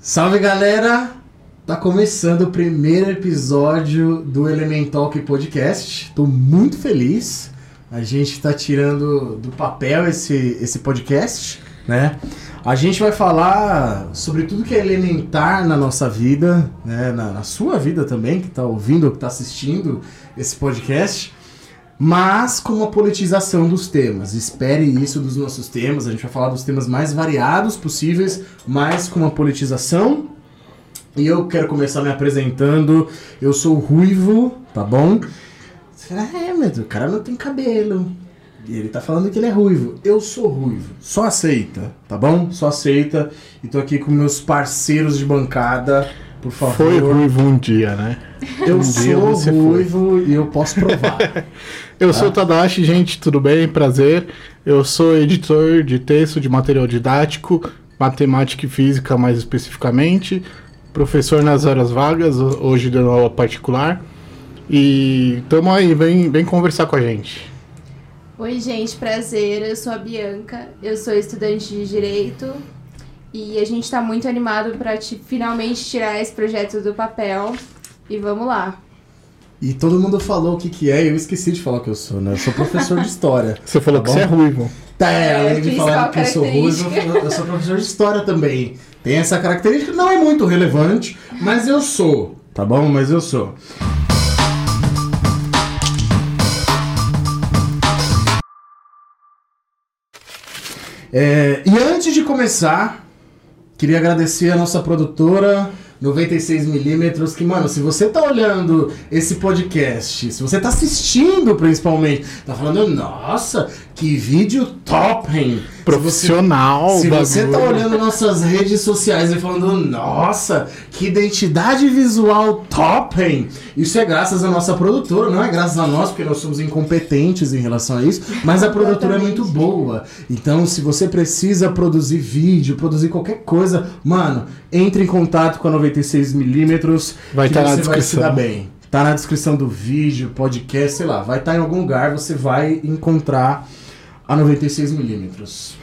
Salve galera! Tá começando o primeiro episódio do Elementalk Podcast. Tô muito feliz. A gente tá tirando do papel esse, esse podcast, né? A gente vai falar sobre tudo que é elementar na nossa vida, né? na, na sua vida também, que tá ouvindo, que tá assistindo esse podcast mas com uma politização dos temas. Espere isso dos nossos temas. A gente vai falar dos temas mais variados possíveis, mas com uma politização. E eu quero começar me apresentando. Eu sou ruivo, tá bom? É, mas o cara não tem cabelo. E ele tá falando que ele é ruivo. Eu sou ruivo. Só aceita, tá bom? Só aceita. E tô aqui com meus parceiros de bancada. Por favor. Foi ruivo um dia, né? Eu um sou ruivo e eu posso provar. eu tá? sou Tadashi, gente, tudo bem? Prazer. Eu sou editor de texto de material didático, matemática e física mais especificamente, professor nas horas vagas, hoje dando aula particular. E tamo aí, vem, vem conversar com a gente. Oi, gente, prazer. Eu sou a Bianca, eu sou estudante de Direito, e a gente está muito animado para finalmente tirar esse projeto do papel. E vamos lá. E todo mundo falou o que, que é, e eu esqueci de falar o que eu sou, né? Eu sou professor de história. Você falou tá que você é ruivo. Tá, é, além de falar que eu sou ruivo, eu sou professor de história também. Tem essa característica, não é muito relevante, mas eu sou, tá bom? Mas eu sou. É, e antes de começar, Queria agradecer a nossa produtora 96mm, que, mano, se você tá olhando esse podcast, se você tá assistindo principalmente, tá falando, nossa, que vídeo top, hein? Profissional, Se você, se você tá olhando nossas redes sociais e falando, nossa, que identidade visual top, hein? Isso é graças à nossa produtora, não é graças a nós, porque nós somos incompetentes em relação a isso, mas a produtora é muito boa. Então, se você precisa produzir vídeo, produzir qualquer coisa, mano, entre em contato com a 96mm. Vai estar tá na descrição. Vai se dar bem. Tá na descrição do vídeo, podcast, sei lá. Vai estar tá em algum lugar, você vai encontrar a 96mm.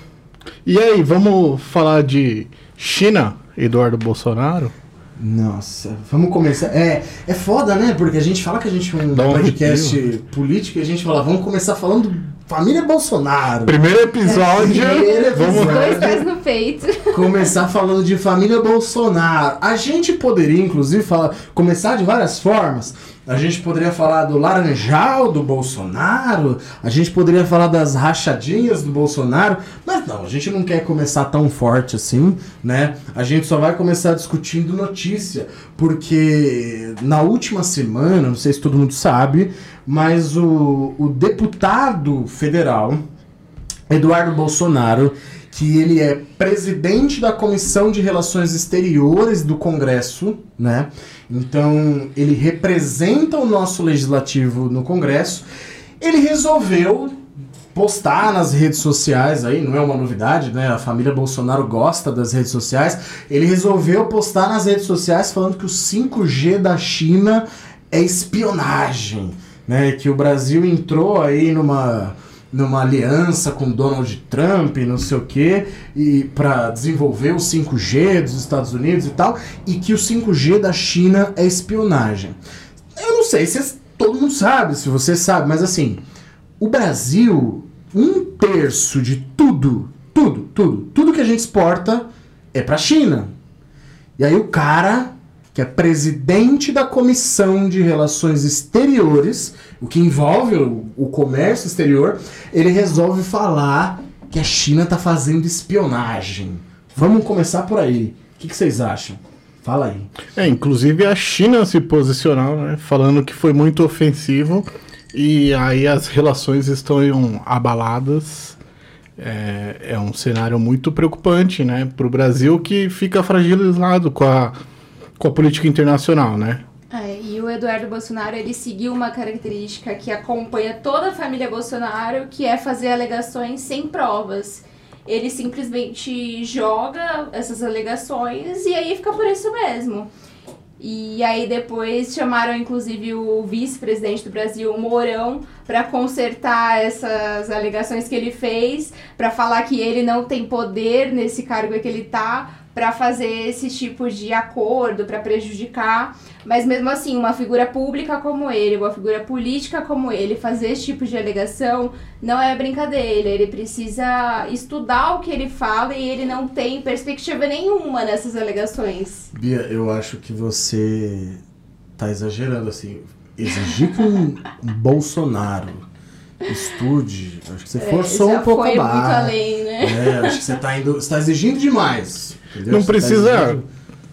E aí, vamos falar de China, Eduardo Bolsonaro? Nossa, vamos começar. É, é foda, né? Porque a gente fala que a gente é um podcast político e a gente fala, vamos começar falando Família Bolsonaro. Primeiro episódio. É, primeiro episódio. Vamos Dois pés no peito. Começar falando de família Bolsonaro. A gente poderia, inclusive, falar, começar de várias formas. A gente poderia falar do laranjal do Bolsonaro, a gente poderia falar das rachadinhas do Bolsonaro, mas não, a gente não quer começar tão forte assim, né? A gente só vai começar discutindo notícia, porque na última semana, não sei se todo mundo sabe, mas o, o deputado federal Eduardo Bolsonaro que ele é presidente da Comissão de Relações Exteriores do Congresso, né? Então, ele representa o nosso legislativo no Congresso. Ele resolveu postar nas redes sociais aí, não é uma novidade, né? A família Bolsonaro gosta das redes sociais. Ele resolveu postar nas redes sociais falando que o 5G da China é espionagem, né? Que o Brasil entrou aí numa numa aliança com Donald Trump, não sei o quê, e para desenvolver o 5G dos Estados Unidos e tal, e que o 5G da China é espionagem. Eu não sei se todo mundo sabe, se você sabe, mas assim, o Brasil, um terço de tudo, tudo, tudo, tudo que a gente exporta é para a China. E aí o cara que é presidente da Comissão de Relações Exteriores, o que envolve o, o comércio exterior, ele resolve falar que a China está fazendo espionagem. Vamos começar por aí. O que, que, vocês acham? Fala aí. É, inclusive a China se posicionou, né, falando que foi muito ofensivo e aí as relações estão abaladas. É, é um cenário muito preocupante, né, para o Brasil que fica fragilizado com a com a política internacional, né? É, e o Eduardo Bolsonaro, ele seguiu uma característica que acompanha toda a família Bolsonaro, que é fazer alegações sem provas. Ele simplesmente joga essas alegações e aí fica por isso mesmo. E aí depois chamaram inclusive o vice-presidente do Brasil, o Mourão, para consertar essas alegações que ele fez, para falar que ele não tem poder nesse cargo que ele tá, para fazer esse tipo de acordo, para prejudicar. Mas mesmo assim, uma figura pública como ele, uma figura política como ele, fazer esse tipo de alegação não é brincadeira. Ele precisa estudar o que ele fala e ele não tem perspectiva nenhuma nessas alegações. Bia, eu acho que você tá exagerando assim. Exigir que um Bolsonaro estude, acho que você É, forçou um pouco a muito barra. além, né? É, acho que você tá indo, você tá exigindo demais. Entendeu? Não Você tá precisa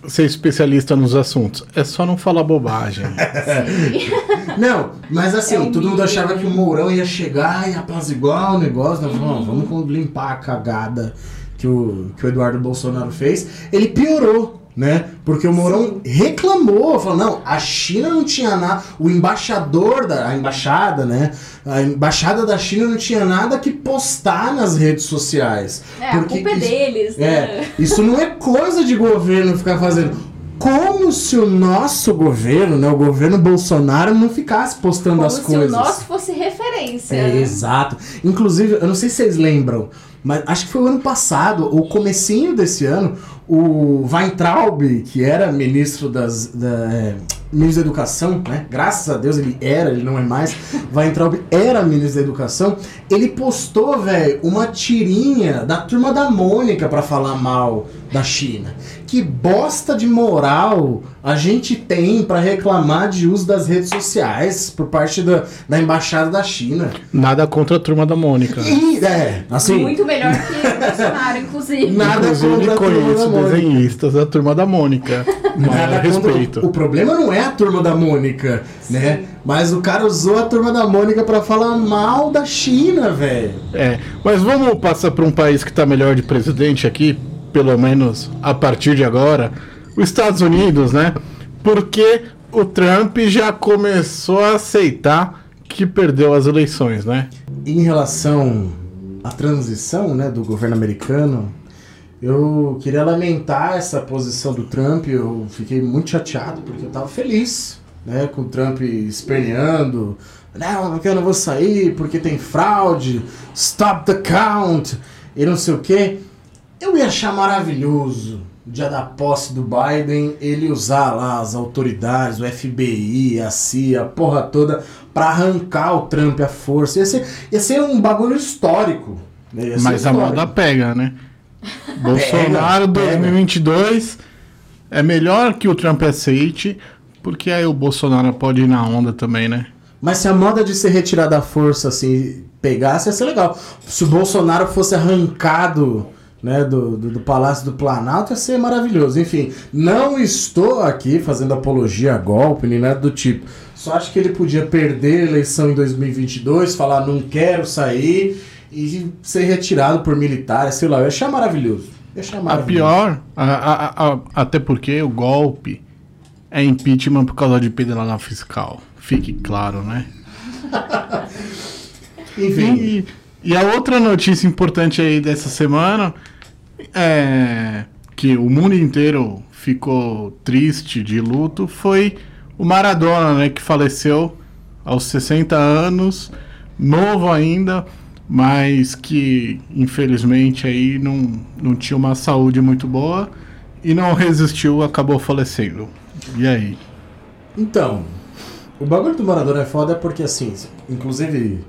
ser especialista nos assuntos. É só não falar bobagem. Não, mas assim, É todo mundo achava que o Mourão ia chegar e apaziguar o negócio. Nós falamos, "Não, vamos limpar a cagada que o, que o Eduardo Bolsonaro fez. Ele piorou. Né? Porque o Mourão reclamou, falou: não, a China não tinha nada, o embaixador da a embaixada, né? A embaixada da China não tinha nada que postar nas redes sociais. É, a culpa é isso- deles, né? é, isso não é coisa de governo ficar fazendo. Como se o nosso governo, né, o governo Bolsonaro, não ficasse postando Como as se coisas. o nosso fosse referência. É, né? exato. Inclusive, eu não sei se vocês lembram, mas acho que foi o ano passado, ou comecinho desse ano, o Weintraub, que era ministro das da, é, ministro da Educação, né? Graças a Deus ele era, ele não é mais. Weintraub era ministro da Educação. Ele postou, velho, uma tirinha da turma da Mônica pra falar mal da China. Que bosta de moral a gente tem pra reclamar de uso das redes sociais por parte da, da embaixada da China. Nada contra a turma da Mônica. E, é, assim, Muito melhor que o Bolsonaro, inclusive. Nada Inclusive, contra a turma conheço da Mônica. desenhistas da turma da Mônica. Nada Mas contra- respeito. O problema não é a turma da Mônica, né? Mas o cara usou a turma da Mônica pra falar mal da China, velho. É, mas vamos passar para um país que está melhor de presidente aqui, pelo menos a partir de agora, os Estados Unidos, né? Porque o Trump já começou a aceitar que perdeu as eleições, né? Em relação à transição, né, do governo americano, eu queria lamentar essa posição do Trump. Eu fiquei muito chateado porque eu tava feliz, né, com o Trump esperneando. Não, porque eu não vou sair, porque tem fraude, stop the count, e não sei o quê. Eu ia achar maravilhoso, dia da posse do Biden, ele usar lá as autoridades, o FBI, a CIA, a porra toda, pra arrancar o Trump à força. Ia ser, ia ser um bagulho histórico. né? Mas a histórico. moda pega, né? Bolsonaro pega. 2022 é melhor que o Trump aceite, porque aí o Bolsonaro pode ir na onda também, né? Mas se a moda de ser retirada à força, assim, pegasse, ia ser legal. Se o Bolsonaro fosse arrancado né, do, do, do Palácio do Planalto, ia ser maravilhoso. Enfim, não estou aqui fazendo apologia a golpe, nem nada do tipo. Só acho que ele podia perder a eleição em 2022, falar não quero sair e ser retirado por militares, sei lá. Eu ia achar maravilhoso. Eu achar A maravilhoso. pior, a- a- a- até porque o golpe é impeachment por causa de pedalada fiscal. Fique claro, né? Enfim, E, e a outra notícia importante aí dessa semana é que o mundo inteiro ficou triste de luto foi o Maradona, né, que faleceu aos 60 anos, novo ainda, mas que infelizmente aí não, não tinha uma saúde muito boa e não resistiu, acabou falecendo. E aí? Então, o bagulho do Maradona é foda porque, assim, inclusive,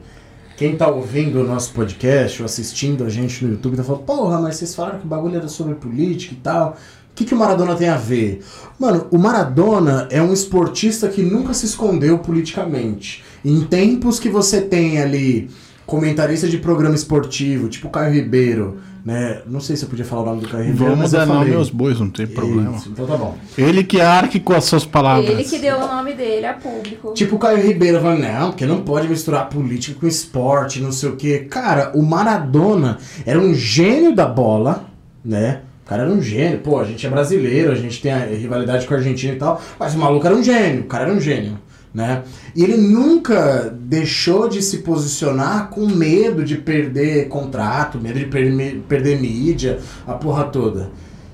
quem tá ouvindo o nosso podcast ou assistindo a gente no YouTube tá falando, porra, mas vocês falaram que o bagulho era sobre política e tal. O que, que o Maradona tem a ver? Mano, o Maradona é um esportista que nunca se escondeu politicamente. Em tempos que você tem ali comentarista de programa esportivo, tipo Caio Ribeiro, né? Não sei se eu podia falar o nome do Caio Ribeiro, Vamos dar nome aos bois, não tem problema. Isso, então tá bom. Ele que arque com as suas palavras. Ele que deu o nome dele a público. Tipo o Caio Ribeiro falando, não, porque não pode misturar política com esporte, não sei o quê. Cara, o Maradona era um gênio da bola, né? O cara era um gênio. Pô, a gente é brasileiro, a gente tem a rivalidade com a Argentina e tal, mas o maluco era um gênio, o cara era um gênio, né? E ele nunca deixou de se posicionar com medo de perder contrato, medo de per- perder mídia, a porra toda.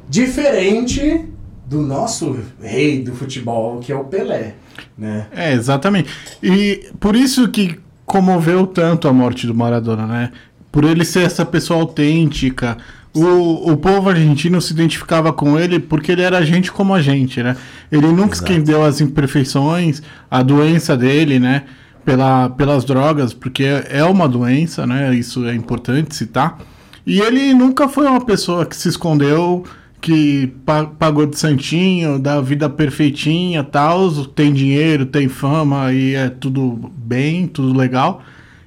Diferente do nosso rei do futebol, que é o Pelé, né? É, exatamente. E por isso que comoveu tanto a morte do Maradona, né? Por ele ser essa pessoa autêntica, O, o povo argentino se identificava com ele porque ele era gente como a gente, né? Ele nunca Exato. escondeu as imperfeições, a doença dele, né? Pela, pelas drogas, porque é uma doença, né? Isso é importante citar. E ele nunca foi uma pessoa que se escondeu, que pa- pagou de santinho, da vida perfeitinha, tal, tem dinheiro, tem fama e é tudo bem, tudo legal.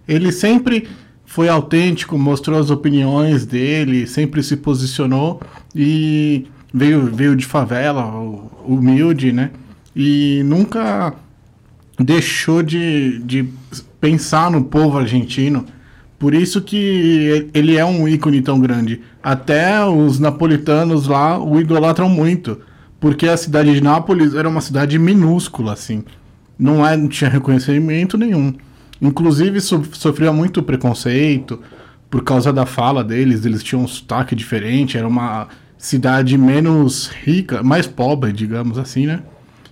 Ele sempre foi autêntico, mostrou as opiniões dele, sempre se posicionou e veio, veio de favela, hu- humilde, né? E nunca deixou de, de pensar no povo argentino. Por isso que ele é um ícone tão grande. Até os napolitanos lá o idolatram muito. Porque a cidade de Nápoles era uma cidade minúscula, assim. Não, é, não tinha reconhecimento nenhum. Inclusive, so- sofria muito preconceito por causa da fala deles. Eles tinham um sotaque diferente. Era uma cidade menos rica, mais pobre, digamos assim, né?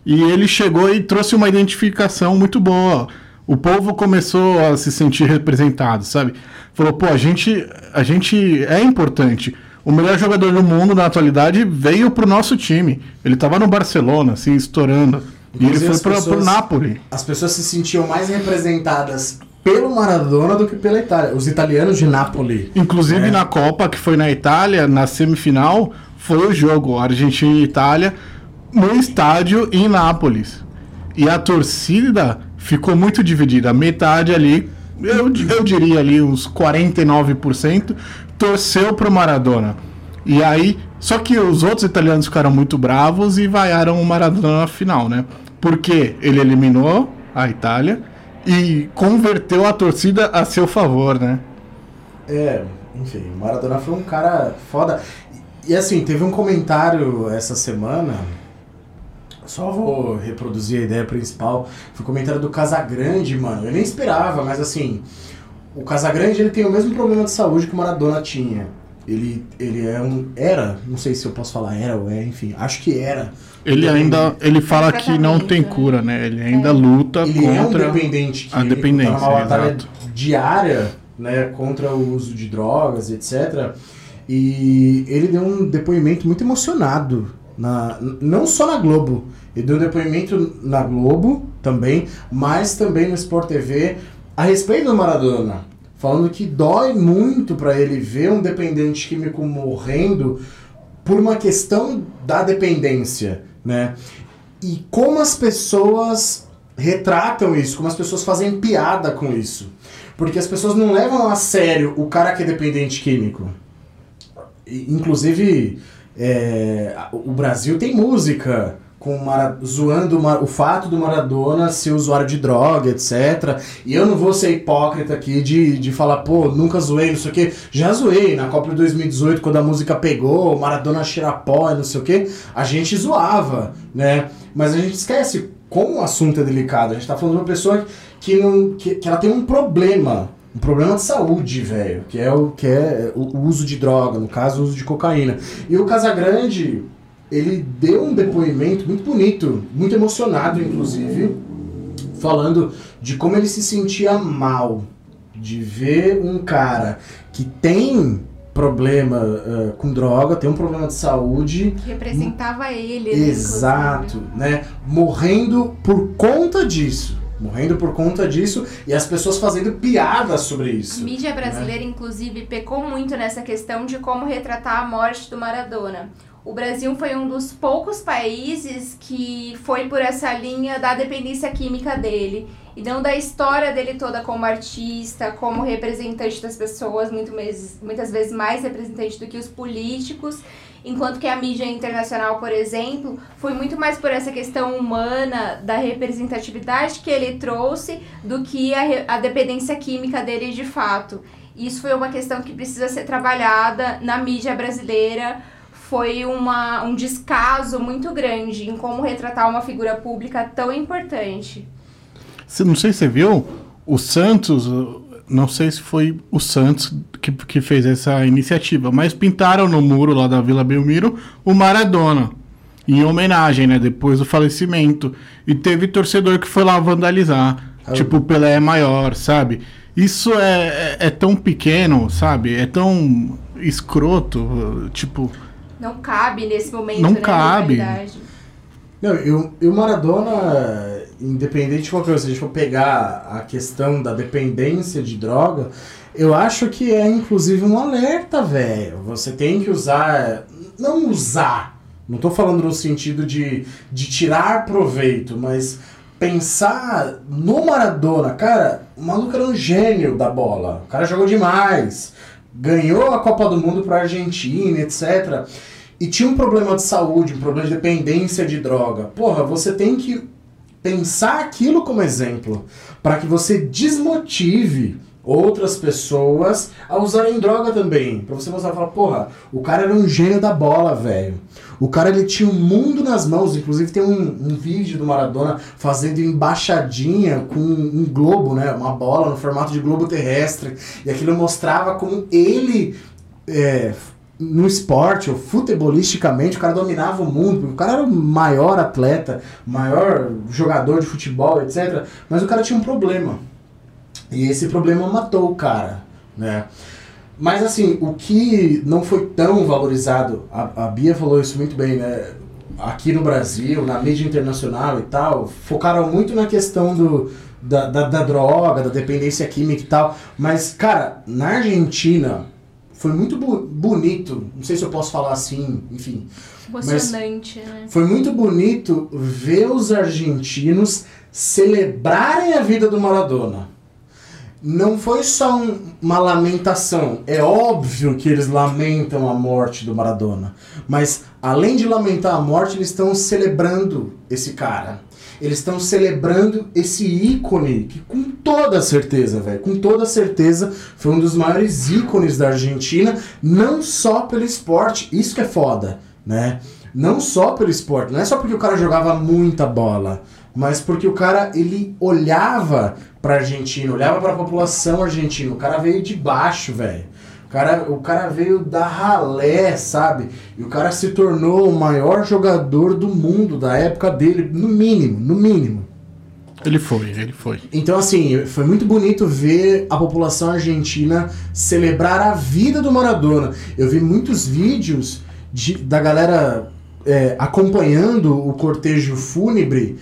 E ele chegou e trouxe uma identificação muito boa. O povo começou a se sentir representado, sabe? Falou, pô, a gente, a gente é importante. O melhor jogador do mundo na atualidade veio pro nosso time. Ele tava no Barcelona, assim, estourando. E ele foi pessoas- pro Napoli. As pessoas se sentiam mais representadas pelo Maradona do que pela Itália. Os italianos de Nápoles. Inclusive É. na Copa, que foi na Itália, na semifinal, foi o jogo Argentina e Itália no estádio em Nápoles. E a torcida ficou muito dividida. Metade ali, eu, eu diria ali uns 49%, torceu pro Maradona. E aí, só que os outros italianos ficaram muito bravos e vaiaram o Maradona na final, né? Porque ele eliminou a Itália e converteu a torcida a seu favor, né? É, enfim, o Maradona foi um cara foda. E, assim, teve um comentário essa semana. Só vou reproduzir a ideia principal. Foi o comentário do Casagrande, mano. Eu nem esperava, mas assim. O Casagrande ele tem o mesmo problema de saúde que o Maradona tinha. Ele, ele é um. Era, não sei se eu posso falar era ou é, enfim, acho que era. Ele ainda ele fala que não tem né? cura, né? Ele ainda É. luta Ele é um contra dependente a químico, dependência, tá numa batalha exato. diária, né, contra o uso de drogas, etc. E ele deu um depoimento muito emocionado, na, não só na Globo, ele deu um depoimento na Globo também, mas também no Sport TV a respeito do Maradona, falando que dói muito pra ele ver um dependente químico morrendo por uma questão da dependência, né? E como as pessoas retratam isso, como as pessoas fazem piada com isso. Porque as pessoas não levam a sério o cara que é dependente químico. Inclusive, é, o Brasil tem música com o Mara- zoando o fato do Maradona ser usuário de droga, etc. E eu não vou ser hipócrita aqui de, de falar, pô, nunca zoei, não sei o quê. Já zoei na Copa de 2018, quando a música pegou, Maradona cheira e não sei o quê. A gente zoava, né? Mas a gente esquece como o assunto é delicado. A gente tá falando de uma pessoa que, não, que, que ela tem um problema. Um problema de saúde, velho. Que é o que é o uso de droga, no caso, o uso de cocaína. E o Casagrande, ele deu um depoimento muito bonito, muito emocionado, inclusive, falando de como ele se sentia mal de ver um cara que tem problema eh, com droga, tem um problema de saúde, Que representava ele. né, Exato, inclusive. né? Morrendo por conta disso. Morrendo por conta disso e as pessoas fazendo piadas sobre A isso. mídia brasileira, inclusive, pecou muito nessa questão de como retratar a morte do Maradona. O Brasil foi um dos poucos países que foi por essa linha da dependência química dele. E não da história dele toda como artista, como representante das pessoas, muito mais, muitas vezes mais representante do que os políticos. Enquanto que a mídia internacional, por exemplo, foi muito mais por essa questão humana, da representatividade que ele trouxe, do que a, a dependência química dele de fato. Isso foi uma questão que precisa ser trabalhada na mídia brasileira. Foi uma, um descaso muito grande em como retratar uma figura pública tão importante. Você- Não sei se você viu, o Santos, não sei se foi o Santos que, que fez essa iniciativa, mas pintaram no muro lá da Vila Belmiro o Maradona, em homenagem, né, depois do falecimento. E teve torcedor que foi lá vandalizar, Ah. tipo, o Pelé é maior, sabe? Isso é, é, é tão pequeno, sabe? É tão... escroto, tipo. Não cabe nesse momento, Não né, cabe. Não, eu, e o Maradona, independente de qualquer coisa, se a gente for pegar a questão da dependência de droga, eu acho que é inclusive um alerta, velho. Você tem que usar. Não usar. Não tô falando no sentido de, de tirar proveito, mas pensar no Maradona, cara, o maluco era um gênio da bola. O cara jogou demais. Ganhou a Copa do Mundo pra Argentina, etc. E tinha um problema de saúde, um problema de dependência de droga. Porra, você tem que pensar aquilo como exemplo para que você desmotive outras pessoas a usarem droga também. Pra você mostrar, falar, porra, o cara era um gênio da bola, velho. O cara ele tinha o mundo nas mãos, inclusive tem um, um vídeo do Maradona fazendo embaixadinha com um globo, né, uma bola no formato de globo terrestre, e aquilo mostrava como ele é, no esporte, ou futebolisticamente, o cara dominava o mundo, o cara era o maior atleta, maior jogador de futebol, etc. Mas o cara tinha um problema. E esse problema matou o cara, né? Mas assim, o que não foi tão valorizado, a, a Bia falou isso muito bem, né? Aqui no Brasil, na mídia internacional e tal, focaram muito na questão do, da, da, da droga, da dependência química e tal. Mas, cara, na Argentina, foi muito bu- bonito, não sei se eu posso falar assim, enfim. Emocionante, né? Foi muito bonito ver os argentinos celebrarem a vida do Maradona. Não foi só um- uma lamentação. É óbvio que eles lamentam a morte do Maradona. Mas, além de lamentar a morte, eles estão celebrando esse cara. Eles estão celebrando esse ícone que, com toda certeza, velho, com toda certeza, foi um dos maiores ícones da Argentina, não só pelo esporte. Isso que é foda, né? Não só pelo esporte, não é só porque o cara jogava muita bola, mas porque o cara ele olhava pra Argentina, olhava pra população argentina. O cara veio de baixo, velho. O cara, o cara veio da ralé, sabe? E o cara se tornou o maior jogador do mundo da época dele, no mínimo, no mínimo. Ele foi, ele foi. Então, assim, foi muito bonito ver a população argentina celebrar a vida do Maradona. Eu vi muitos vídeos de- da galera é, acompanhando o cortejo fúnebre.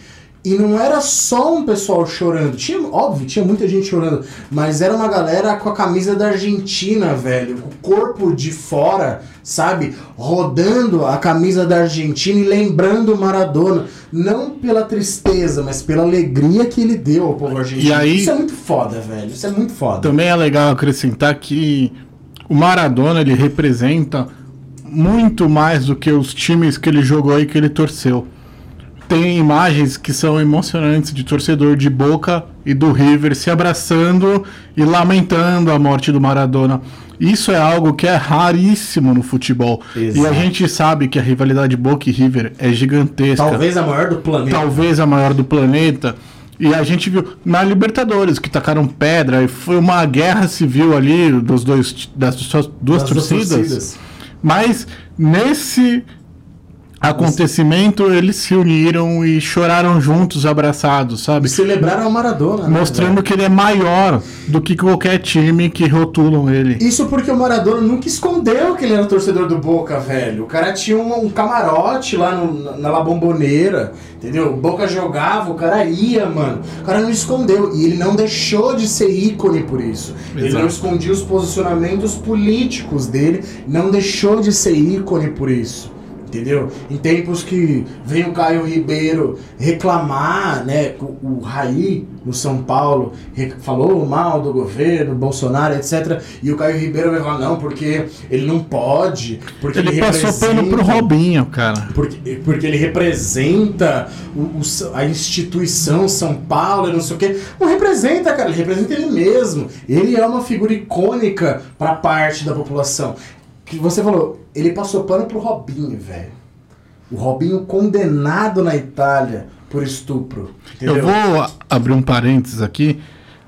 E não era só um pessoal chorando. Tinha, óbvio, tinha muita gente chorando. Mas era uma galera com a camisa da Argentina, velho. Com o corpo de fora, sabe? Rodando a camisa da Argentina e lembrando o Maradona. Não pela tristeza, mas pela alegria que ele deu ao povo argentino. E aí- Isso é muito foda, velho. Isso é muito foda. Também é legal acrescentar que o Maradona ele representa muito mais do que os times que ele jogou e que ele torceu. Tem imagens que são emocionantes de torcedor de Boca e do River se abraçando e lamentando a morte do Maradona. Isso é algo que é raríssimo no futebol. E Exato. a gente sabe que a rivalidade Boca e River é gigantesca Talvez a maior do planeta. talvez a maior do planeta. E a gente viu na Libertadores que tacaram pedra e foi uma guerra civil ali dos dois das duas, duas Das torcidas. Mas nesse acontecimento eles se uniram e choraram juntos, abraçados, E sabe? celebraram o Maradona. né, Mostrando velho? que ele é maior do que qualquer time que rotulam ele. Isso porque o Maradona nunca escondeu que ele era torcedor do Boca, velho. O cara tinha um, um camarote lá no- na, La Bombonera, entendeu? O Boca jogava, o cara ia, mano. O cara não escondeu. E ele não deixou de ser ícone por isso. Ele Exato. não escondia os posicionamentos políticos dele, não deixou de ser ícone por isso. Entendeu? Em tempos que vem o Caio Ribeiro reclamar, né? O, o Raí, no São Paulo, falou mal do governo, Bolsonaro, etc. E o Caio Ribeiro vai falar, não, porque ele não pode, porque ele, Ele passou pano pro Robinho, cara. porque, porque ele representa o, o a instituição São Paulo e não sei o quê. Não representa, cara, ele representa ele mesmo. Ele é uma figura icônica pra parte da população. Que você falou, ele passou pano pro Robinho, velho. O Robinho condenado na Itália por estupro. Entendeu? Eu vou abrir um parênteses aqui.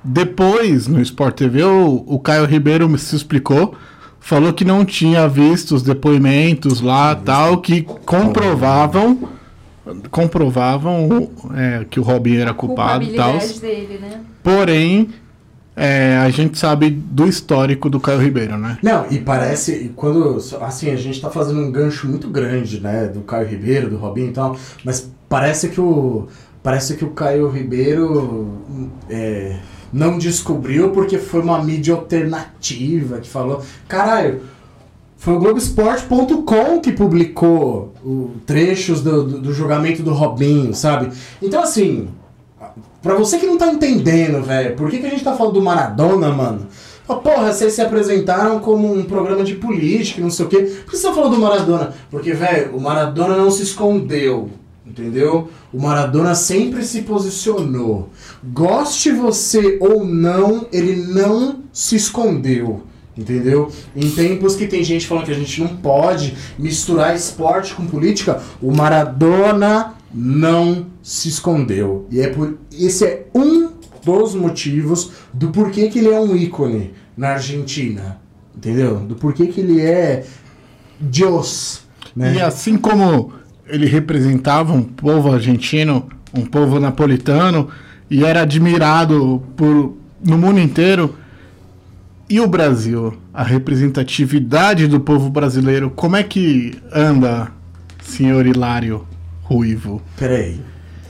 Depois, no Sport TV, o, o Caio Ribeiro me- se explicou. Falou que não tinha visto os depoimentos lá tal, que comprovavam comprovavam é, que o Robinho era culpado e tal. Dele, né? Porém, é, a gente sabe do histórico do Caio Ribeiro, né? Não, e parece, quando, assim, a gente tá fazendo um gancho muito grande, né, do Caio Ribeiro, do Robinho e tal, mas parece que o, parece que o Caio Ribeiro é, não descobriu porque foi uma mídia alternativa que falou, caralho, foi o Globoesporte.com que publicou o, trechos do, do, do julgamento do Robinho, sabe? Então, assim, Pra você que não tá entendendo, velho, por que, que a gente tá falando do Maradona, mano? Porra, vocês se apresentaram como um programa de política, não sei o quê. Por que você tá falando do Maradona? Porque, velho, o Maradona não se escondeu. Entendeu? O Maradona sempre se posicionou. Goste você ou não, ele não se escondeu. Entendeu? Em tempos que tem gente falando que a gente não pode misturar esporte com política, o Maradona não se escondeu. E é por esse é um dos motivos do porquê que ele é um ícone na Argentina. Entendeu? Do porquê que ele é Deus. Né? E assim como ele representava um povo argentino, um povo napolitano, e era admirado por, no mundo inteiro, e o Brasil? A representatividade do povo brasileiro, como é que anda, senhor Hilário? ruivo. Peraí.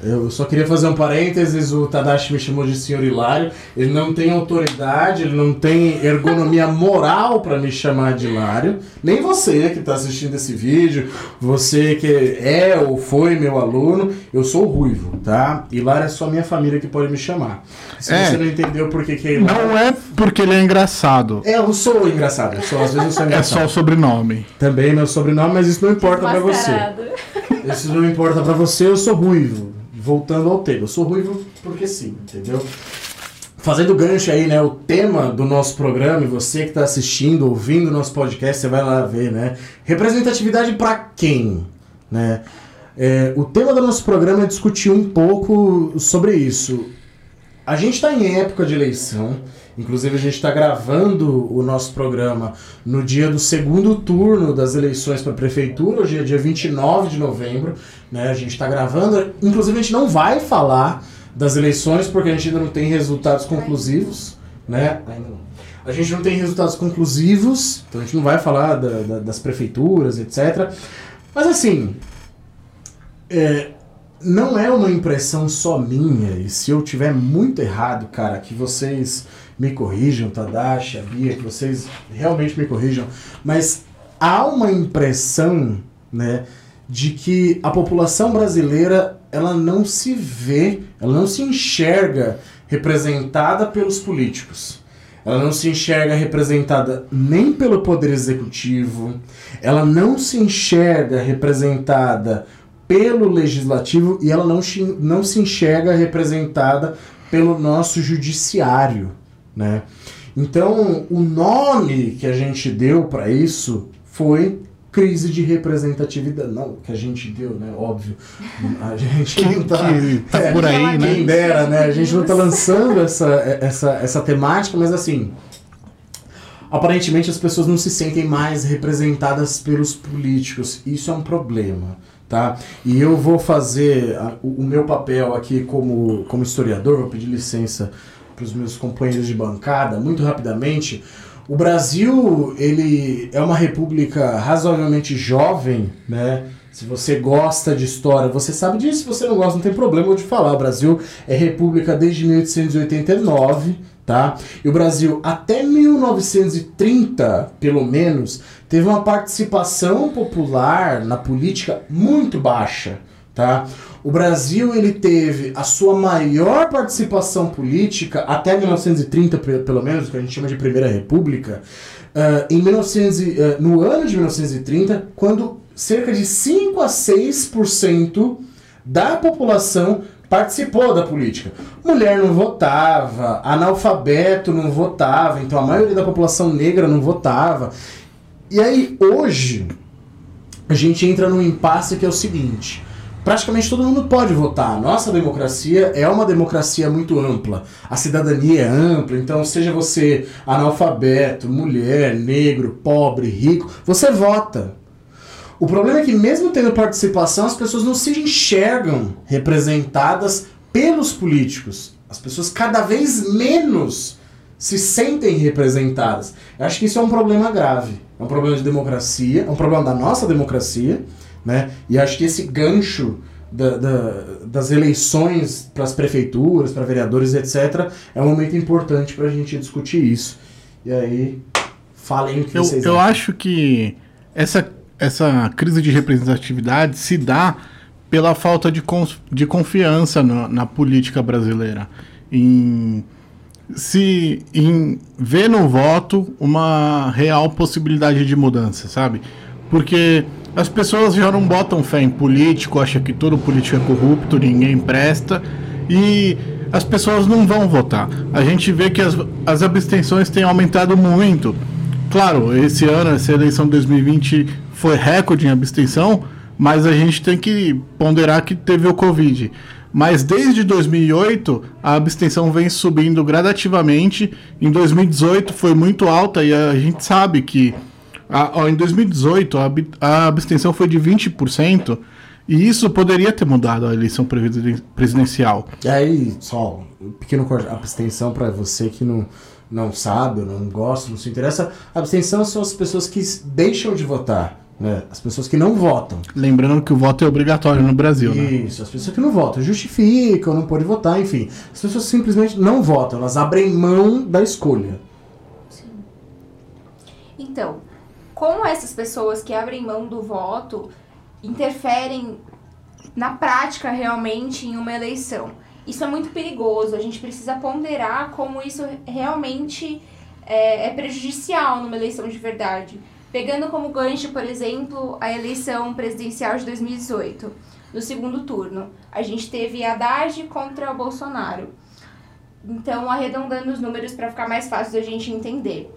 Eu só queria fazer um parênteses, o Tadashi me chamou de senhor Hilário. Ele não tem autoridade, ele não tem ergonomia moral para me chamar de Hilário. Nem você que está assistindo esse vídeo, você que é ou foi meu aluno, eu sou o Ruivo, tá? Hilário é só minha família que pode me chamar. Se é, você não entendeu por que, que é Hilário. Não é porque ele é engraçado. É, eu sou engraçado. Eu sou, às vezes eu sou engraçado. É só o sobrenome. Também meu sobrenome, mas isso não importa para você. Isso não importa para você, eu sou ruivo. Voltando ao tema, eu sou ruivo porque sim, entendeu? Fazendo gancho aí, né? O tema do nosso programa, e você que está assistindo, ouvindo o nosso podcast, você vai lá ver, né? Representatividade para quem, né? É, o tema do nosso programa é discutir um pouco sobre isso. A gente está em época de eleição, Inclusive, a gente está gravando o nosso programa no dia do segundo turno das eleições para a prefeitura, hoje é dia 29 de novembro. Né? A gente está gravando. Inclusive, a gente não vai falar das eleições porque a gente ainda não tem resultados conclusivos. Né? Ainda não. A gente não tem resultados conclusivos, então a gente não vai falar da, da, das prefeituras, etc. Mas assim, é, não é uma impressão só minha, e se eu tiver muito errado, cara, que vocês me corrijam, Tadashi, a Bia, que vocês realmente me corrijam, mas há uma impressão, né, de que a população brasileira ela não se vê, ela não se enxerga representada pelos políticos. Ela não se enxerga representada nem pelo poder executivo, ela não se enxerga representada pelo legislativo e ela não, não se enxerga representada pelo nosso judiciário né? Então, o nome que a gente deu para isso foi crise de representatividade. Não, que a gente deu, né? Óbvio. A gente não tá, tá é, por aí, né? Quem dera, né? A gente não tá lançando essa, essa, essa temática, mas assim. Aparentemente as pessoas não se sentem mais representadas pelos políticos. Isso é um problema. Tá? E eu vou fazer a, o, o meu papel aqui como, como historiador, vou pedir licença para os meus companheiros de bancada, muito rapidamente. O Brasil, ele é uma república razoavelmente jovem, né? Se você gosta de história, você sabe disso. Se você não gosta, não tem problema de falar. O Brasil é república desde 1889, tá? E o Brasil, até 1930, pelo menos, teve uma participação popular na política muito baixa, tá? O Brasil ele teve a sua maior participação política até 1930, pelo menos, que a gente chama de Primeira República, uh, em 1900, uh, eh, no ano de 1930, quando cerca de 5 a 6% da população participou da política. Mulher não votava, analfabeto não votava, então a maioria da população negra não votava. E aí, hoje, a gente entra num impasse que é o seguinte praticamente todo mundo pode votar. Nossa democracia é uma democracia muito ampla. A cidadania é ampla, então seja você analfabeto, mulher, negro, pobre, rico, você vota. O problema é que mesmo tendo participação, as pessoas não se enxergam representadas pelos políticos. As pessoas cada vez menos se sentem representadas. Eu acho que isso é um problema grave. É um problema de democracia, é um problema da nossa democracia, né? E acho que esse gancho da, da, das eleições para as prefeituras, para vereadores, etc., é um momento importante para a gente discutir isso. E aí, falem o que Eu, vocês eu acham. acho que essa, essa crise de representatividade se dá pela falta de, de confiança na, na política brasileira. Em, se, em ver no voto uma real possibilidade de mudança, sabe? Porque as pessoas já não botam fé em político, acham que todo político é corrupto, ninguém presta, e as pessoas não vão votar. A gente vê que as, as abstenções têm aumentado muito. Claro, esse ano, essa eleição de 2020 foi recorde em abstenção, mas a gente tem que ponderar que teve o Covid. Mas desde 2008, a abstenção vem subindo gradativamente. Em 2018 foi muito alta e a gente sabe que a- ó, em 2018 a, ab- a abstenção foi de 20%. E isso poderia ter mudado a eleição presiden- presidencial. E aí, só um pequeno corte. Abstenção para você que não, não sabe, não gosta, não se interessa. Abstenção são as pessoas que deixam de votar, né? As pessoas que não votam. Lembrando que o voto é obrigatório no Brasil, né? Isso, as pessoas que não votam justificam, não podem votar, enfim. As pessoas simplesmente não votam, elas abrem mão da escolha. Então, como essas pessoas que abrem mão do voto interferem na prática realmente em uma eleição? Isso é muito perigoso. A gente precisa ponderar como isso realmente é, é prejudicial numa eleição de verdade. Pegando como gancho, por exemplo, a eleição presidencial de 2018, no segundo turno, a gente teve Haddad contra Bolsonaro. Então, arredondando os números para ficar mais fácil da gente entender.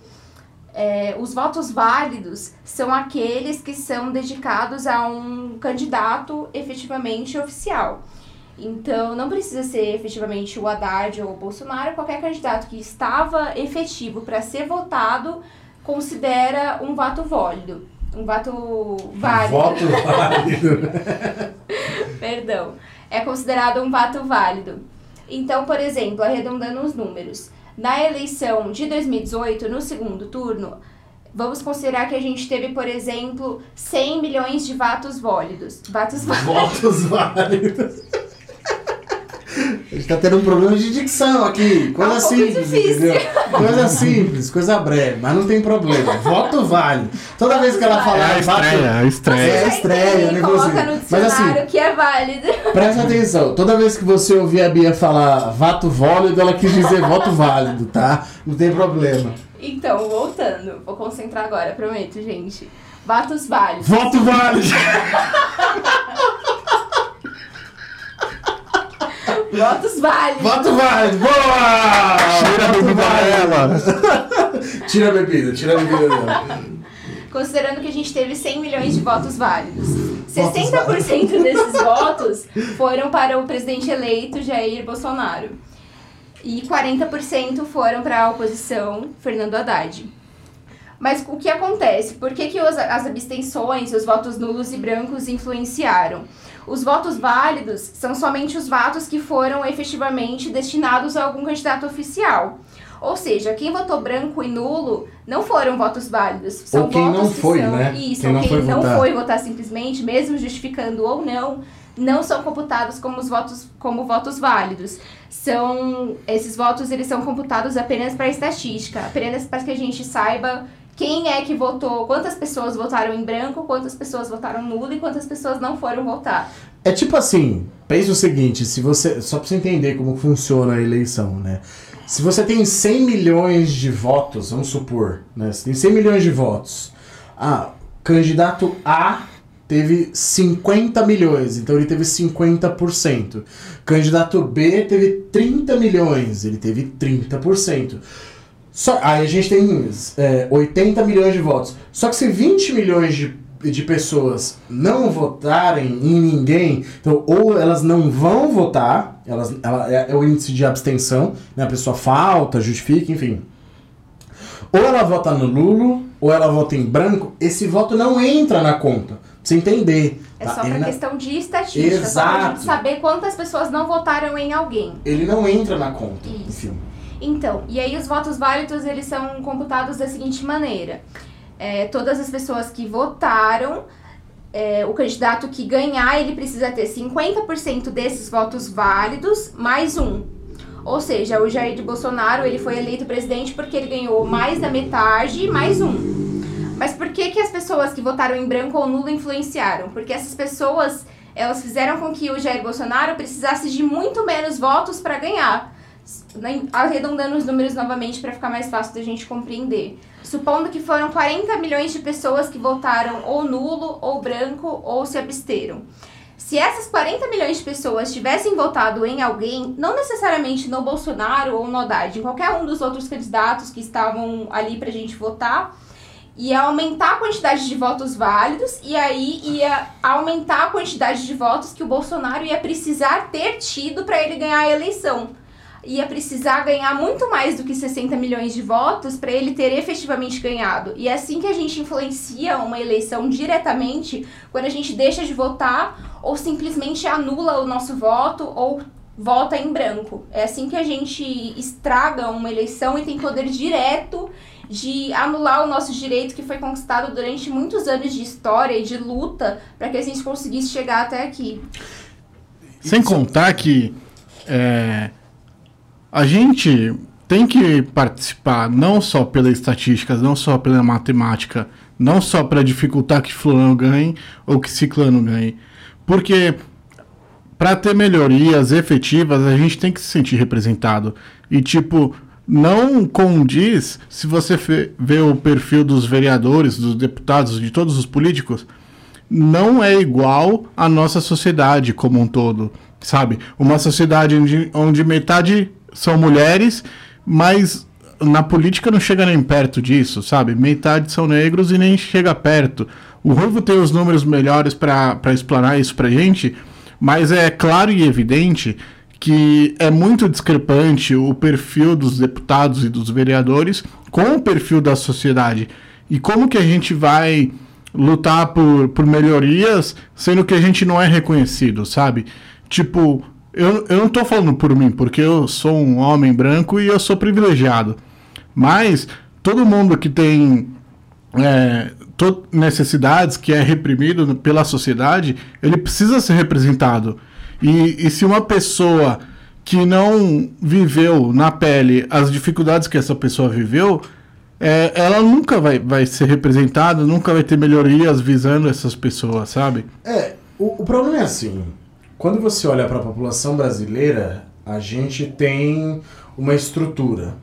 É, os votos válidos são aqueles que são dedicados a um candidato efetivamente oficial. Então, não precisa ser efetivamente o Haddad ou o Bolsonaro, qualquer candidato que estava efetivo para ser votado considera um voto válido. Um voto válido. Voto válido. Perdão. É considerado um voto válido. Então, por exemplo, arredondando os números, na eleição de 2018, no segundo turno, vamos considerar que a gente teve, por exemplo, 100 milhões de votos válidos. Votos válidos. Votos válidos. A gente tá tendo um problema de dicção aqui. Coisa É um simples, entendeu? Coisa simples, coisa breve, mas não tem problema. Voto válido. Toda vez que ela É falar a estreia, voto. a estreia. É, estreia, nervosismo. coloca no Mas assim, dicionário que é válido. Presta atenção, toda vez que você ouvir a Bia falar voto válido, ela quis dizer voto válido, tá? Não tem problema. Então, voltando. Vou concentrar agora, prometo, gente. Votos válidos. Voto válido! Votos válidos. Voto válido! Boa! Tira a Voto bebida dela. Tira a bebida, tira a bebida dela. Considerando que a gente teve 100 milhões de votos válidos. Votos 60% desses votos foram para o presidente eleito Jair Bolsonaro. E 40% foram para a oposição Fernando Haddad. Mas o que acontece? Por que, que os- as abstenções, os votos nulos e brancos influenciaram? Os votos válidos são somente os votos que foram efetivamente destinados a algum candidato oficial. Ou seja, quem votou branco e nulo não foram votos válidos. São Ou quem votos não que foi, são, né? Isso, Quem ou não quem foi não votar. foi votar simplesmente, mesmo justificando ou não, não são computados como os votos como votos válidos. São esses votos eles são computados apenas para estatística, apenas para que a gente saiba quem é que votou, quantas pessoas votaram em branco, quantas pessoas votaram nulo e quantas pessoas não foram votar. É tipo assim, pense o seguinte, se você. Só pra você entender como funciona a eleição, né? Se você tem 100 milhões de votos, vamos supor, né? Você tem 100 milhões de votos. Ah, candidato A teve 50 milhões, então ele teve 50%. Candidato B teve 30 milhões, ele teve 30%. Só, aí a gente tem é, 80 milhões de votos. Só que se 20 milhões de, de pessoas não votarem em ninguém, então ou elas não vão votar, elas, ela, é, é o índice de abstenção, né? a pessoa falta, justifica, enfim. Ou ela vota no Lulo, ou ela vota em branco, esse voto não entra na conta. Pra você entender. É tá? só Ele para não- questão de estatística, só pra Exato. gente saber quantas pessoas não votaram em alguém. ele não entra na conta. Isso. Enfim. Então, e aí os votos válidos eles são computados da seguinte maneira: é, todas as pessoas que votaram, é, o candidato que ganhar, ele precisa ter 50% desses votos válidos mais um. Ou seja, o Jair Bolsonaro ele foi eleito presidente porque ele ganhou mais da metade mais um. Mas por que, que as pessoas que votaram em branco ou nulo influenciaram? Porque essas pessoas elas fizeram com que o Jair Bolsonaro precisasse de muito menos votos para ganhar. Né, arredondando os números novamente para ficar mais fácil da gente compreender. Supondo que foram 40 milhões de pessoas que votaram ou nulo, ou branco, ou se absteram. Se essas 40 milhões de pessoas tivessem votado em alguém, não necessariamente no Bolsonaro ou no Haddad, em qualquer um dos outros candidatos que estavam ali pra gente votar, ia aumentar a quantidade de votos válidos e aí ia aumentar a quantidade de votos que o Bolsonaro ia precisar ter tido para ele ganhar a eleição. Ia precisar ganhar muito mais do que 60 milhões de votos para ele ter efetivamente ganhado. E é assim que a gente influencia uma eleição diretamente quando a gente deixa de votar ou simplesmente anula o nosso voto ou vota em branco. É assim que a gente estraga uma eleição e tem poder direto de anular o nosso direito que foi conquistado durante muitos anos de história e de luta para que a gente conseguisse chegar até aqui. Sem contar que é, a gente tem que participar não só pelas estatísticas, não só pela matemática, não só para dificultar que fulano ganhe ou que ciclano ganhe. Porque para ter melhorias efetivas, a gente tem que se sentir representado. E tipo, não condiz se você vê o perfil dos vereadores, dos deputados, de todos os políticos, não é igual à nossa sociedade como um todo, sabe? Uma sociedade onde, onde metade são mulheres, mas na política não chega nem perto disso, sabe? Metade são negros e nem chega perto. O Ruivo tem os números melhores para explanar isso pra gente, mas é claro e evidente que é muito discrepante o perfil dos deputados e dos vereadores com o perfil da sociedade. E como que a gente vai lutar por, por melhorias sendo que a gente não é reconhecido, sabe? Tipo, eu, eu não tô falando por mim, porque eu sou um homem branco e eu sou privilegiado. Mas todo mundo que tem é, necessidades, que é reprimido pela sociedade, ele precisa ser representado. E, e se uma pessoa que não viveu na pele as dificuldades que essa pessoa viveu, é, ela nunca vai, vai ser representada, nunca vai ter melhorias visando essas pessoas, sabe? É, o, o problema é assim: quando você olha para a população brasileira, a gente tem uma estrutura.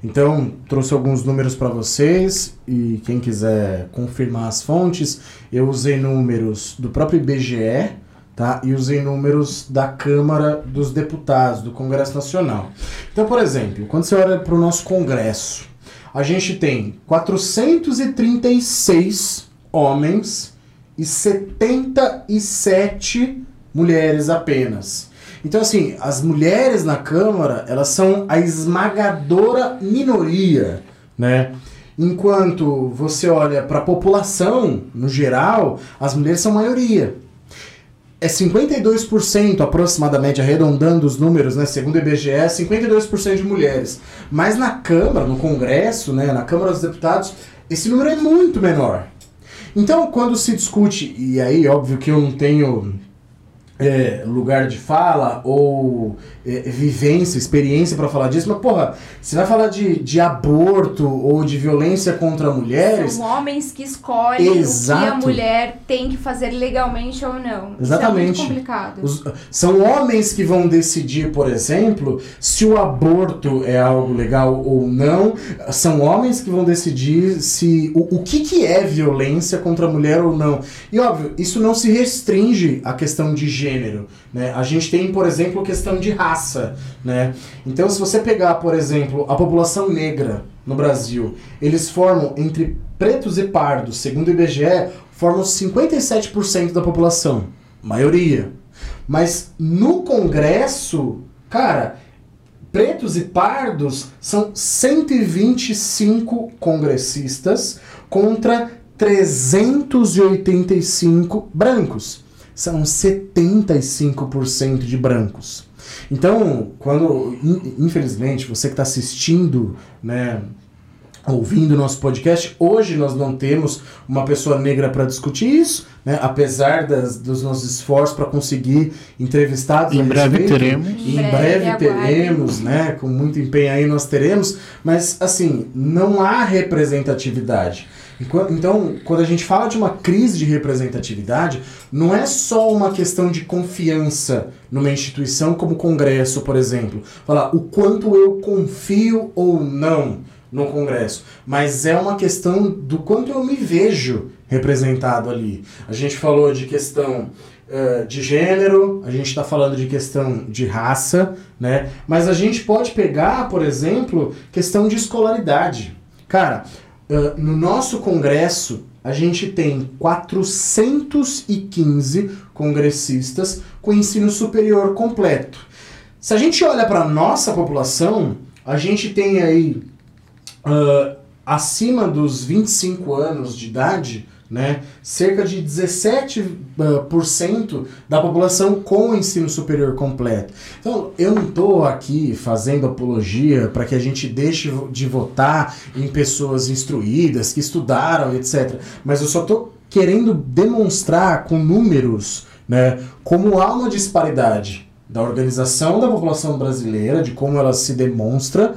Então, trouxe alguns números para vocês e quem quiser confirmar as fontes, eu usei números do próprio IBGE tá? e usei números da Câmara dos Deputados, do Congresso Nacional. Então, por exemplo, quando você olha para o nosso Congresso, a gente tem 436 homens e 77 mulheres apenas. Então, assim, as mulheres na Câmara, elas são a esmagadora minoria, né? Enquanto você olha para a população, no geral, as mulheres são maioria é 52% aproximadamente, arredondando os números, né, segundo o IBGE, 52% de mulheres. Mas na Câmara, no Congresso, né, na Câmara dos Deputados, esse número é muito menor. Então, quando se discute, e aí óbvio que eu não tenho é, lugar de fala ou é, vivência, experiência para falar disso, mas porra, você vai falar de, de aborto ou de violência contra mulheres. São homens que escolhem Exato. o que a mulher tem que fazer legalmente ou não. Exatamente. Isso é muito complicado. Os, são homens que vão decidir, por exemplo, se o aborto é algo legal ou não. São homens que vão decidir se o, o que, que é violência contra a mulher ou não. E óbvio, isso não se restringe à questão de gênero gênero. Né? A gente tem, por exemplo, questão de raça. Né? Então, se você pegar, por exemplo, a população negra no Brasil, eles formam entre pretos e pardos, segundo o IBGE, formam 57% da população. Maioria. Mas no Congresso, cara, pretos e pardos são 125 congressistas contra 385 brancos são 75% de brancos. Então, quando, in- infelizmente, você que está assistindo, né, ouvindo nosso podcast, hoje nós não temos uma pessoa negra para discutir isso, né, apesar das, dos nossos esforços para conseguir entrevistados. Em breve respeito. teremos. Em Em breve, breve, teremos, né? Com muito empenho aí nós teremos, mas assim, não há representatividade. Então, quando a gente fala de uma crise de representatividade, não é só uma questão de confiança numa instituição como o Congresso, por exemplo. Falar o quanto eu confio ou não no Congresso, mas é uma questão do quanto eu me vejo representado ali. A gente falou de questão eh, de gênero, a gente está falando de questão de raça, né? Mas a gente pode pegar, por exemplo, questão de escolaridade. Cara, eh, no nosso congresso, a gente tem 415 congressistas com ensino superior completo. Se a gente olha para nossa população, a gente tem aí ah, acima dos 25 anos de idade, né, cerca de 17% ah, da população com ensino superior completo. Então, eu não estou aqui fazendo apologia para que a gente deixe de votar em pessoas instruídas, que estudaram, etc. Mas eu só estou querendo demonstrar com números né, como há uma disparidade da organização da população brasileira, de como ela se demonstra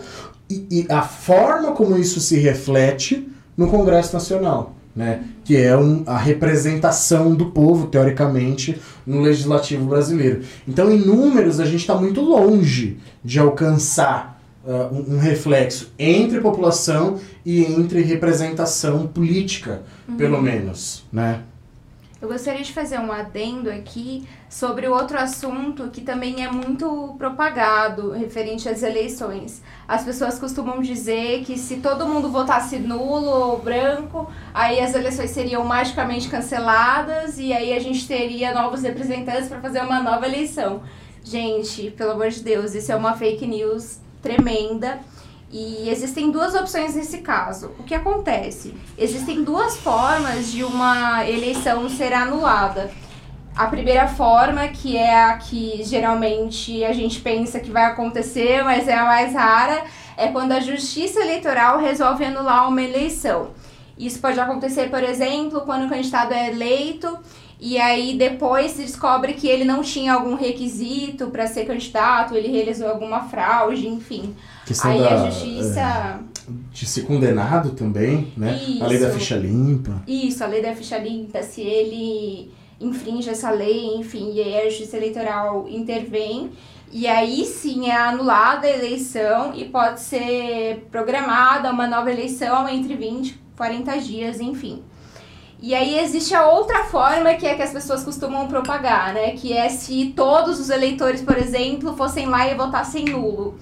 e, e a forma como isso se reflete no Congresso Nacional, né? que é um, a representação do povo, teoricamente, no legislativo brasileiro. Então, em números, a gente está muito longe de alcançar ah, um, um reflexo entre população e entre representação política, pelo menos. Né? Eu gostaria de fazer um adendo aqui sobre outro assunto que também é muito propagado referente às eleições. As pessoas costumam dizer que se todo mundo votasse nulo ou branco, aí as eleições seriam magicamente canceladas e aí a gente teria novos representantes para fazer uma nova eleição. Gente, pelo amor de Deus, isso é uma fake news tremenda. E existem duas opções nesse caso. O que acontece? Existem duas formas de uma eleição ser anulada. A primeira forma, que é a que geralmente a gente pensa que vai acontecer, mas é a mais rara, é quando a Justiça Eleitoral resolve anular uma eleição. Isso pode acontecer, por exemplo, quando o candidato é eleito e aí depois se descobre que ele não tinha algum requisito para ser candidato, ele realizou alguma fraude, enfim. Questão aí da, a justiça. de ser condenado também, né? A lei da Isso. ficha limpa. Isso, a lei da ficha limpa, se ele infringe essa lei, enfim, e aí a justiça eleitoral intervém. E aí sim é anulada a eleição e pode ser programada uma nova eleição entre 20 e 40 dias, enfim. E aí existe a outra forma que é que as pessoas costumam propagar, né? Que é se todos os eleitores, por exemplo, fossem lá e votassem nulo.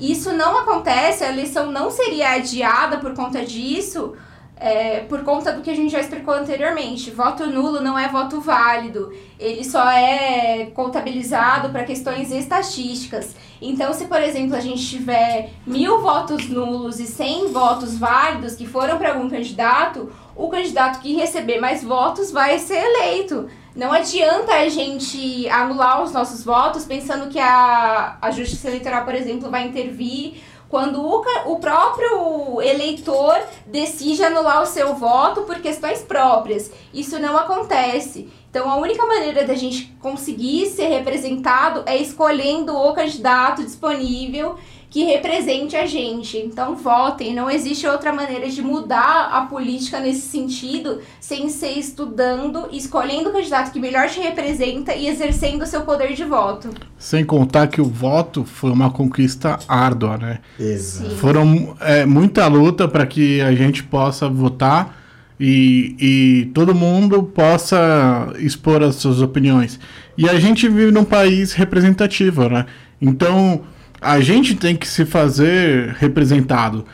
Isso não acontece, a eleição não seria adiada por conta disso, é, por conta do que a gente já explicou anteriormente. Voto nulo não é voto válido, ele só é contabilizado para questões estatísticas. Então, se por exemplo a gente tiver mil votos nulos e 100 votos válidos que foram para algum candidato, o candidato que receber mais votos vai ser eleito. Não adianta a gente anular os nossos votos pensando que a, a Justiça Eleitoral, por exemplo, vai intervir quando o, o próprio eleitor decide anular o seu voto por questões próprias. Isso não acontece. Então, a única maneira da gente conseguir ser representado é escolhendo o candidato disponível que represente a gente. Então, votem. Não existe outra maneira de mudar a política nesse sentido sem ser estudando, escolhendo o candidato que melhor te representa e exercendo o seu poder de voto. Sem contar que o voto foi uma conquista árdua, né? Exato. Sim. Foram é, muita luta para que a gente possa votar e, e todo mundo possa expor as suas opiniões. E a gente vive num país representativo, né? Então a gente tem que se fazer representado.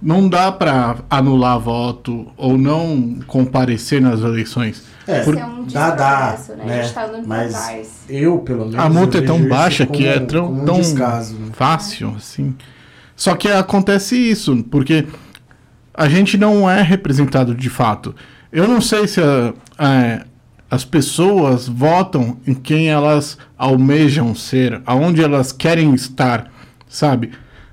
Não dá para anular voto ou não comparecer nas eleições. É, Isso é um dá, dá, né? né? A gente tá Mas trás. eu, pelo menos, A multa é tão baixa que é tão, um tão descaso, né? fácil, assim. Só que acontece isso, porque a gente não é representado de fato. Eu não sei se a- a- As pessoas votam em quem elas almejam ser, aonde elas querem estar, sabe?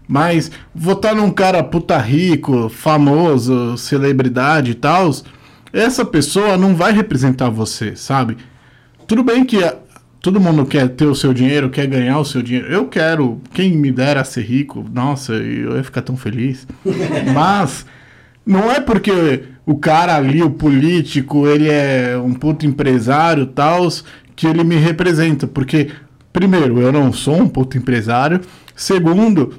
Mas votar num cara puta rico, famoso, celebridade e tal, essa pessoa não vai representar você, sabe? Tudo bem que todo mundo quer ter o seu dinheiro, quer ganhar o seu dinheiro. Eu quero, quem me dera ser rico, nossa, eu ia ficar tão feliz. Mas não é porque o cara ali, o político, ele é um puto empresário e tal, que ele me representa. Porque, primeiro, eu não sou um puto empresário. Segundo,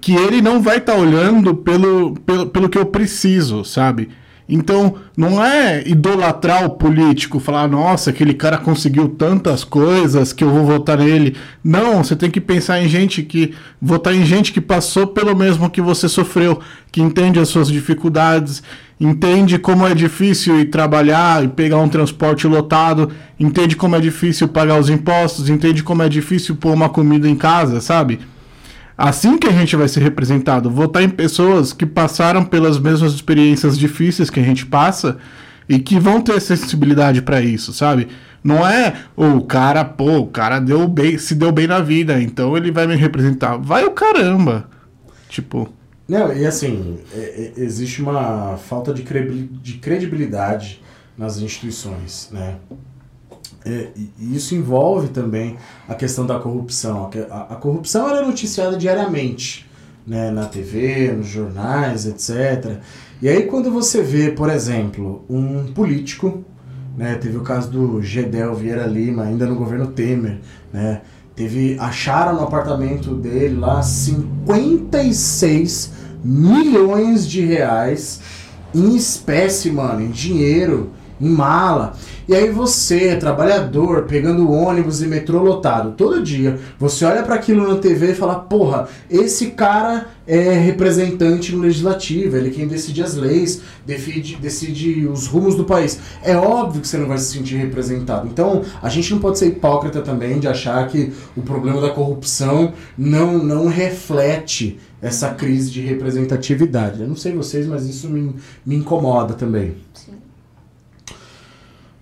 que ele não vai estar olhando pelo, pelo, pelo que eu preciso, sabe? Então, não é idolatrar o político, falar, nossa, aquele cara conseguiu tantas coisas que eu vou votar nele. Não, você tem que pensar em gente que. votar em gente que passou pelo mesmo que você sofreu, que entende as suas dificuldades, entende como é difícil ir trabalhar e pegar um transporte lotado, entende como é difícil pagar os impostos, entende como é difícil pôr uma comida em casa, sabe? Assim que a gente vai ser representado, votar em pessoas que passaram pelas mesmas experiências difíceis que a gente passa e que vão ter sensibilidade pra isso, sabe? Não é "Ô, o cara, pô, o cara deu bem, se deu bem na vida, então ele vai me representar. Vai o caramba. Tipo, Não, e assim, é- é- existe uma falta de credibilidade nas instituições, né? É, e isso envolve também a questão da corrupção. A, a- corrupção ela é noticiada diariamente, né? Na TV, nos jornais, etc. E aí quando você vê, por exemplo, um político, né? Teve o caso do Gedel Vieira Lima, ainda no governo Temer, né? Teve, acharam no apartamento dele lá 56 milhões de reais em espécie, mano, em dinheiro, em mala. E aí você, trabalhador, pegando ônibus e metrô lotado todo dia, você olha para aquilo na TV e fala: "Porra, esse cara é representante no legislativo, ele é quem decide as leis, decide, decide os rumos do país". É óbvio que você não vai se sentir representado. Então, a gente não pode ser hipócrita também de achar que o problema da corrupção não não reflete essa crise de representatividade. Eu não sei vocês, mas isso me, me incomoda também.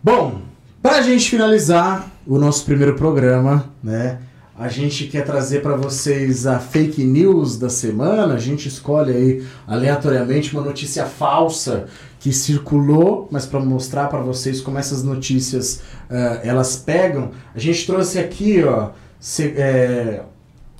Bom, pra gente finalizar o nosso primeiro programa, né? A gente quer trazer para vocês a fake news da semana. A gente escolhe aí aleatoriamente uma notícia falsa que circulou, mas para mostrar para vocês como essas notícias eh, elas pegam. A gente trouxe aqui, ó, se- eh,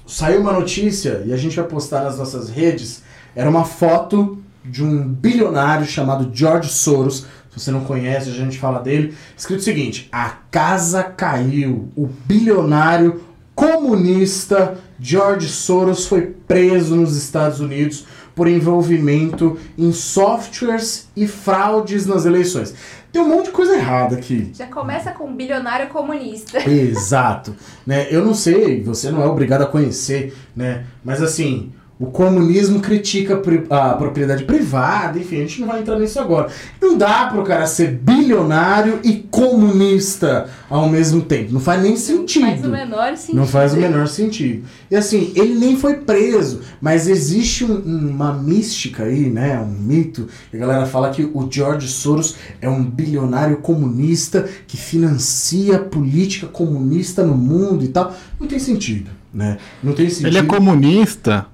saiu uma notícia e a gente vai postar nas nossas redes. Era uma foto de um bilionário chamado George Soros. Se você não conhece, a gente fala dele. Escrito o seguinte: A casa caiu. O bilionário comunista George Soros foi preso nos Estados Unidos por envolvimento em softwares e fraudes nas eleições. Tem um monte de coisa errada aqui. Já começa com um bilionário comunista. Exato. Né? Eu não sei, você não é obrigado a conhecer, né? Mas assim, o comunismo critica a propriedade privada, enfim, a gente não vai entrar nisso agora. Não dá pro cara ser bilionário e comunista ao mesmo tempo. Não faz nem sentido. Faz o menor sentido. Não faz o menor sentido. E assim, ele nem foi preso, mas existe um- uma mística aí, né? Um mito. que A galera fala que o George Soros é um bilionário comunista que financia política comunista no mundo e tal. Não tem sentido, né? Não tem sentido. ele é comunista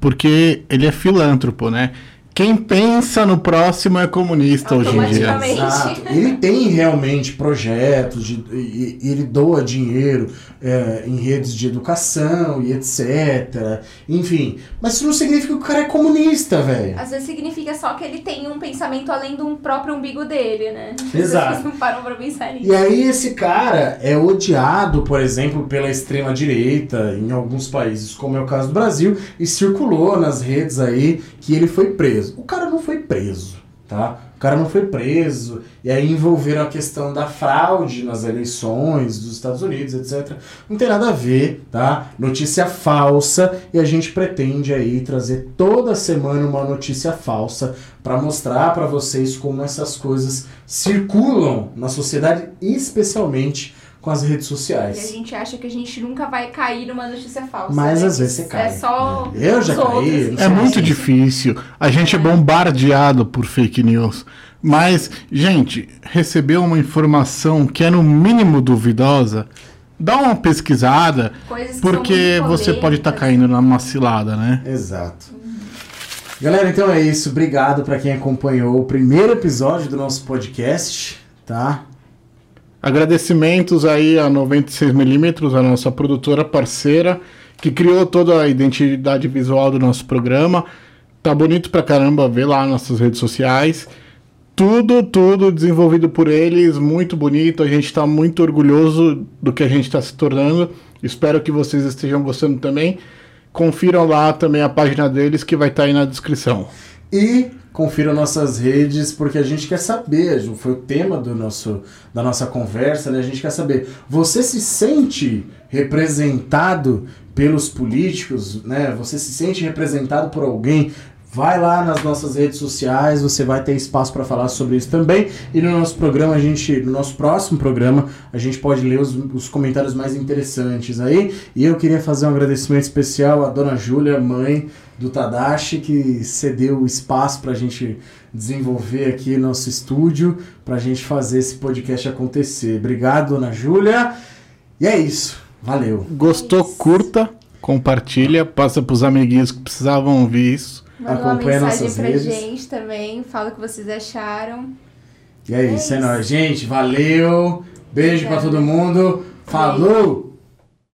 porque ele é filântropo, né? Quem pensa no próximo é comunista hoje em dia. Exato. Ele tem realmente projetos, de, e, e ele doa dinheiro é, em redes de educação e etc. Enfim, mas isso não significa que o cara é comunista, velho. Às vezes significa só que ele tem um pensamento além do próprio umbigo dele, né? Exato. As pessoas não param pra pensar nisso. E aí esse cara é odiado, por exemplo, pela extrema direita em alguns países, como é o caso do Brasil, e circulou nas redes aí que ele foi preso. O cara não foi preso, tá? O cara não foi preso. E aí envolveram a questão da fraude nas eleições dos Estados Unidos, etc. Não tem nada a ver, tá? Notícia falsa e a gente pretende aí trazer toda semana uma notícia falsa para mostrar para vocês como essas coisas circulam na sociedade, especialmente com as redes E a sociais. gente acha que a gente nunca vai cair numa notícia falsa. Mas né? às vezes você É cai. só. Eu já caí, outros. É muito difícil. A gente é bombardeado por fake news. Mas, gente, receber uma informação que é no mínimo duvidosa, dá uma pesquisada, porque você pode estar polêmicas. caindo numa cilada, né? Exato. Galera, então é isso. Obrigado para quem acompanhou o primeiro episódio do nosso podcast, tá? Agradecimentos aí a 96mm, a nossa produtora parceira, que criou toda a identidade visual do nosso programa. Tá bonito pra caramba ver lá nossas redes sociais. Tudo, tudo desenvolvido por eles, muito bonito. A gente tá muito orgulhoso do que a gente está se tornando. Espero que vocês estejam gostando também. Confiram lá também a página deles que vai estar aí na descrição. E confira nossas redes, porque a gente quer saber, foi o tema do nosso, da nossa conversa, né? A gente quer saber, você se sente representado pelos políticos, né? Você se sente representado por alguém? Vai lá nas nossas redes sociais, você vai ter espaço para falar sobre isso também. E no nosso programa, a gente, no nosso próximo programa, a gente pode ler os, os comentários mais interessantes aí. E eu queria fazer um agradecimento especial à dona Júlia, mãe do Tadashi, que cedeu o espaço para a gente desenvolver aqui nosso estúdio, para a gente fazer esse podcast acontecer. Obrigado, dona Júlia. E é isso. Valeu. Gostou? Curta, compartilha, passa pros amiguinhos que precisavam ouvir isso. Manda uma Acompanha mensagem nossas pra redes. gente também. Fala o que vocês acharam. E é, É isso, é nóis. Gente, valeu. Beijo para todo mundo. Falou!